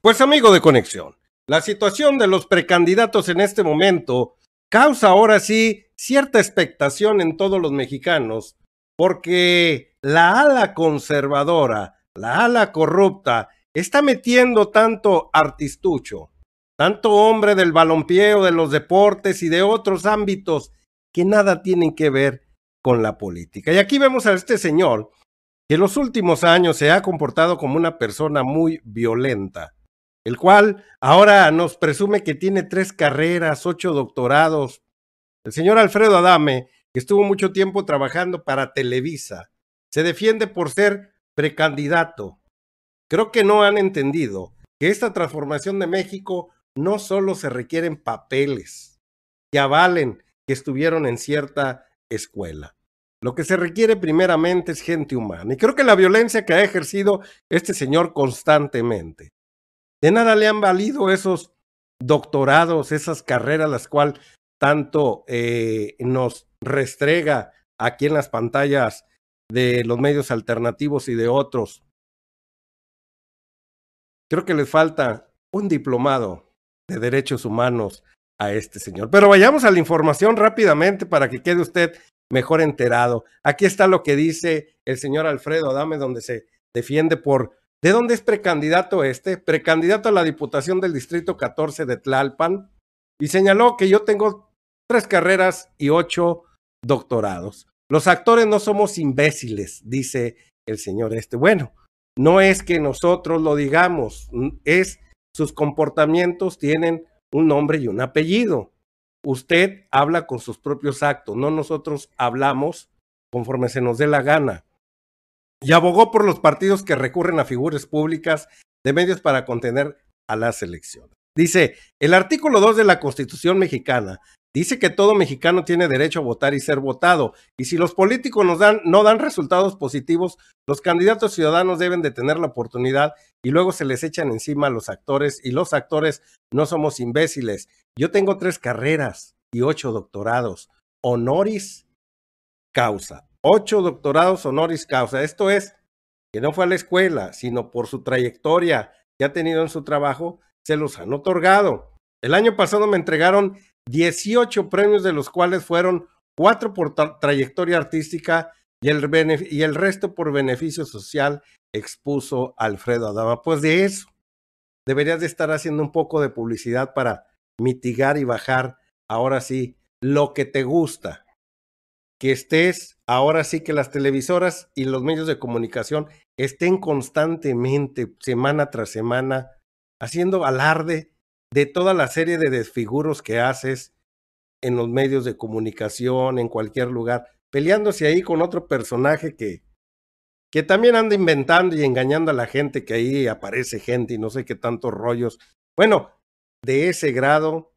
Pues amigo de conexión, la situación de los precandidatos en este momento causa ahora sí cierta expectación en todos los mexicanos, porque la ala conservadora, la ala corrupta, está metiendo tanto artistucho, tanto hombre del balompié de los deportes y de otros ámbitos que nada tienen que ver con la política. Y aquí vemos a este señor que en los últimos años se ha comportado como una persona muy violenta, el cual ahora nos presume que tiene tres carreras, ocho doctorados. El señor Alfredo Adame, que estuvo mucho tiempo trabajando para Televisa, se defiende por ser precandidato. Creo que no han entendido que esta transformación de México no solo se requieren papeles que avalen que estuvieron en cierta escuela. Lo que se requiere primeramente es gente humana. Y creo que la violencia que ha ejercido este señor constantemente. De nada le han valido esos doctorados, esas carreras, las cuales tanto eh, nos restrega aquí en las pantallas de los medios alternativos y de otros. Creo que le falta un diplomado de derechos humanos a este señor. Pero vayamos a la información rápidamente para que quede usted mejor enterado. Aquí está lo que dice el señor Alfredo Adame, donde se defiende por ¿De dónde es precandidato este? Precandidato a la Diputación del Distrito 14 de Tlalpan. Y señaló que yo tengo tres carreras y ocho doctorados. Los actores no somos imbéciles, dice el señor este. Bueno, no es que nosotros lo digamos, es sus comportamientos tienen un nombre y un apellido. Usted habla con sus propios actos, no nosotros hablamos conforme se nos dé la gana. Y abogó por los partidos que recurren a figuras públicas de medios para contener a las elecciones. Dice, el artículo 2 de la Constitución mexicana dice que todo mexicano tiene derecho a votar y ser votado. Y si los políticos nos dan, no dan resultados positivos, los candidatos ciudadanos deben de tener la oportunidad y luego se les echan encima a los actores y los actores no somos imbéciles. Yo tengo tres carreras y ocho doctorados, honoris causa, ocho doctorados honoris causa. Esto es que no fue a la escuela, sino por su trayectoria que ha tenido en su trabajo, se los han otorgado. El año pasado me entregaron 18 premios, de los cuales fueron cuatro por trayectoria artística y el, y el resto por beneficio social, expuso Alfredo Adama. Pues de eso deberías de estar haciendo un poco de publicidad para mitigar y bajar ahora sí lo que te gusta. Que estés, ahora sí que las televisoras y los medios de comunicación estén constantemente, semana tras semana, haciendo alarde de toda la serie de desfiguros que haces en los medios de comunicación, en cualquier lugar, peleándose ahí con otro personaje que, que también anda inventando y engañando a la gente, que ahí aparece gente y no sé qué tantos rollos. Bueno, de ese grado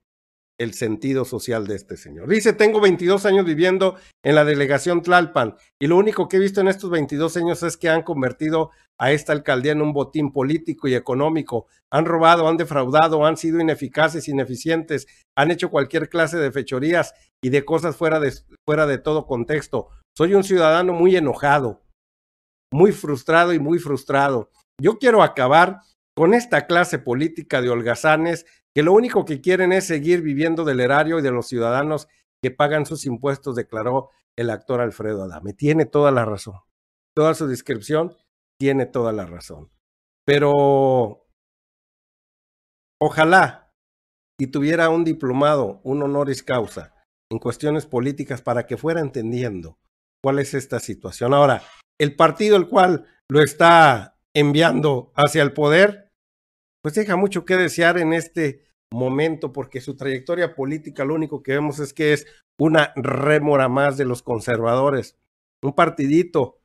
el sentido social de este señor. Dice, tengo 22 años viviendo en la delegación Tlalpan y lo único que he visto en estos 22 años es que han convertido a esta alcaldía en un botín político y económico. Han robado, han defraudado, han sido ineficaces, ineficientes, han hecho cualquier clase de fechorías y de cosas fuera de, fuera de todo contexto. Soy un ciudadano muy enojado, muy frustrado y muy frustrado. Yo quiero acabar con esta clase política de holgazanes que lo único que quieren es seguir viviendo del erario y de los ciudadanos que pagan sus impuestos, declaró el actor Alfredo Adame. Tiene toda la razón. Toda su descripción tiene toda la razón. Pero ojalá y tuviera un diplomado, un honoris causa en cuestiones políticas para que fuera entendiendo cuál es esta situación. Ahora, el partido el cual lo está enviando hacia el poder pues deja mucho que desear en este momento porque su trayectoria política lo único que vemos es que es una rémora más de los conservadores, un partidito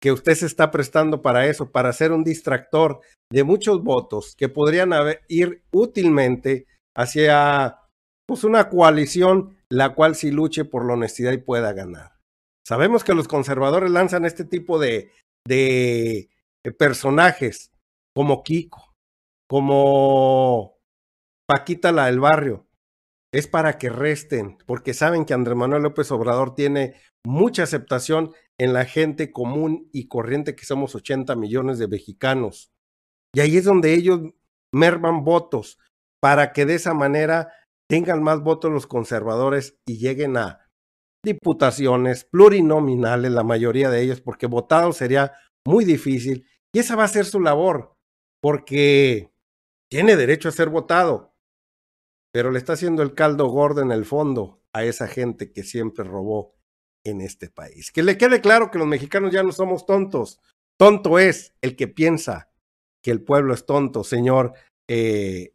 que usted se está prestando para eso, para ser un distractor de muchos votos que podrían ir útilmente hacia pues una coalición la cual sí luche por la honestidad y pueda ganar. Sabemos que los conservadores lanzan este tipo de, de personajes como Kiko, como Paquita la del barrio. Es para que resten, porque saben que Andrés Manuel López Obrador tiene mucha aceptación en la gente común y corriente que somos 80 millones de mexicanos. Y ahí es donde ellos merman votos para que de esa manera tengan más votos los conservadores y lleguen a diputaciones plurinominales, la mayoría de ellos, porque votado sería muy difícil. Y esa va a ser su labor, porque tiene derecho a ser votado, pero le está haciendo el caldo gordo en el fondo a esa gente que siempre robó en este país. Que le quede claro que los mexicanos ya no somos tontos. Tonto es el que piensa que el pueblo es tonto, señor eh,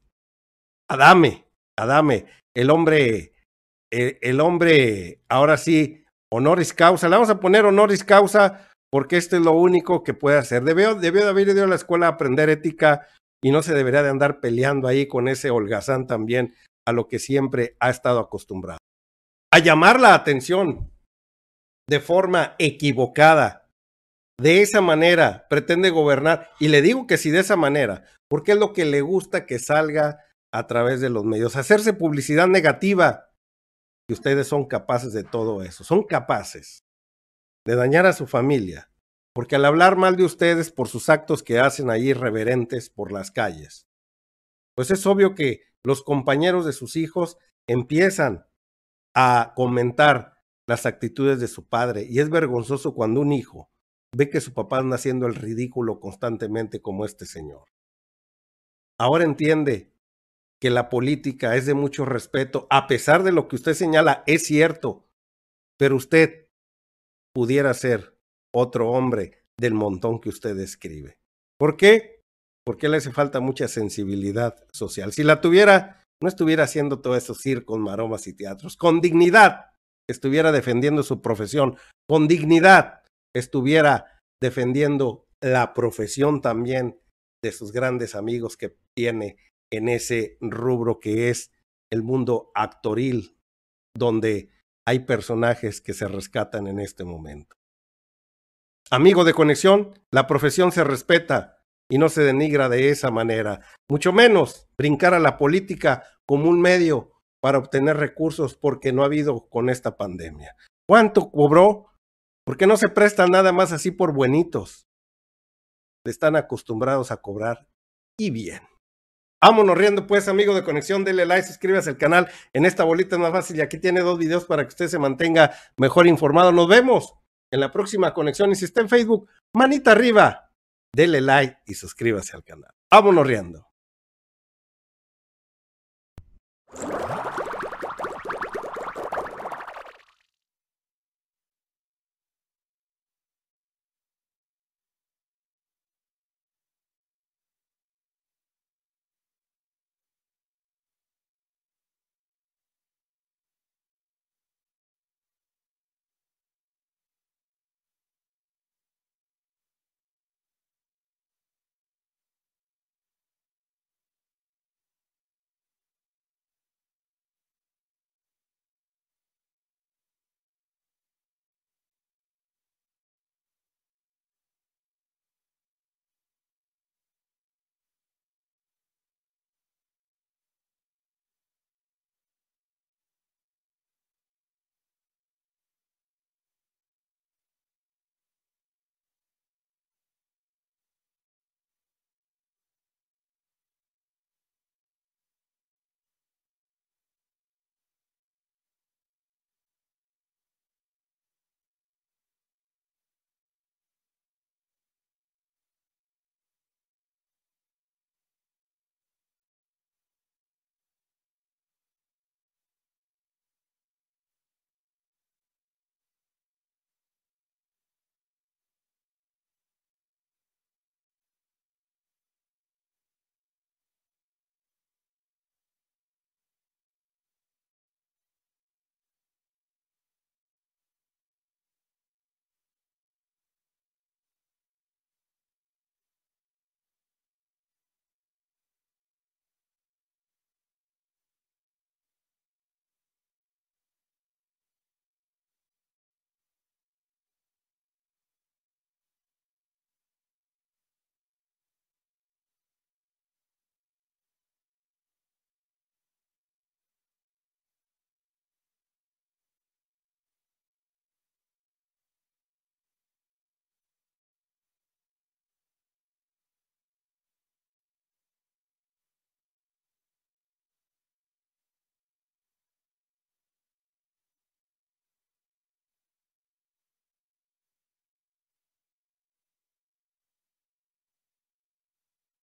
Adame, Adame, el hombre, eh, el hombre, ahora sí, honoris causa. Le vamos a poner honoris causa porque esto es lo único que puede hacer. Debió, debió de haber ido a la escuela a aprender ética y no se debería de andar peleando ahí con ese holgazán también a lo que siempre ha estado acostumbrado. A llamar la atención de forma equivocada. De esa manera pretende gobernar. Y le digo que si de esa manera, porque es lo que le gusta que salga a través de los medios, hacerse publicidad negativa. Y ustedes son capaces de todo eso, son capaces de dañar a su familia, porque al hablar mal de ustedes por sus actos que hacen ahí irreverentes por las calles, pues es obvio que los compañeros de sus hijos empiezan a comentar las actitudes de su padre y es vergonzoso cuando un hijo ve que su papá anda haciendo el ridículo constantemente como este señor. Ahora entiende que la política es de mucho respeto, a pesar de lo que usted señala, es cierto, pero usted pudiera ser otro hombre del montón que usted describe. ¿Por qué? Porque le hace falta mucha sensibilidad social. Si la tuviera, no estuviera haciendo todos esos circos, maromas y teatros. Con dignidad estuviera defendiendo su profesión. Con dignidad estuviera defendiendo la profesión también de sus grandes amigos que tiene en ese rubro que es el mundo actoril, donde hay personajes que se rescatan en este momento. Amigo de conexión, la profesión se respeta y no se denigra de esa manera, mucho menos brincar a la política como un medio para obtener recursos porque no ha habido con esta pandemia. ¿Cuánto cobró? Porque no se prestan nada más así por buenitos. Están acostumbrados a cobrar y bien. Vámonos riendo, pues, amigo de conexión, dele like, suscríbase al canal. En esta bolita es más fácil y aquí tiene dos videos para que usted se mantenga mejor informado. Nos vemos en la próxima conexión y si está en Facebook, manita arriba, dele like y suscríbase al canal. Vámonos riendo.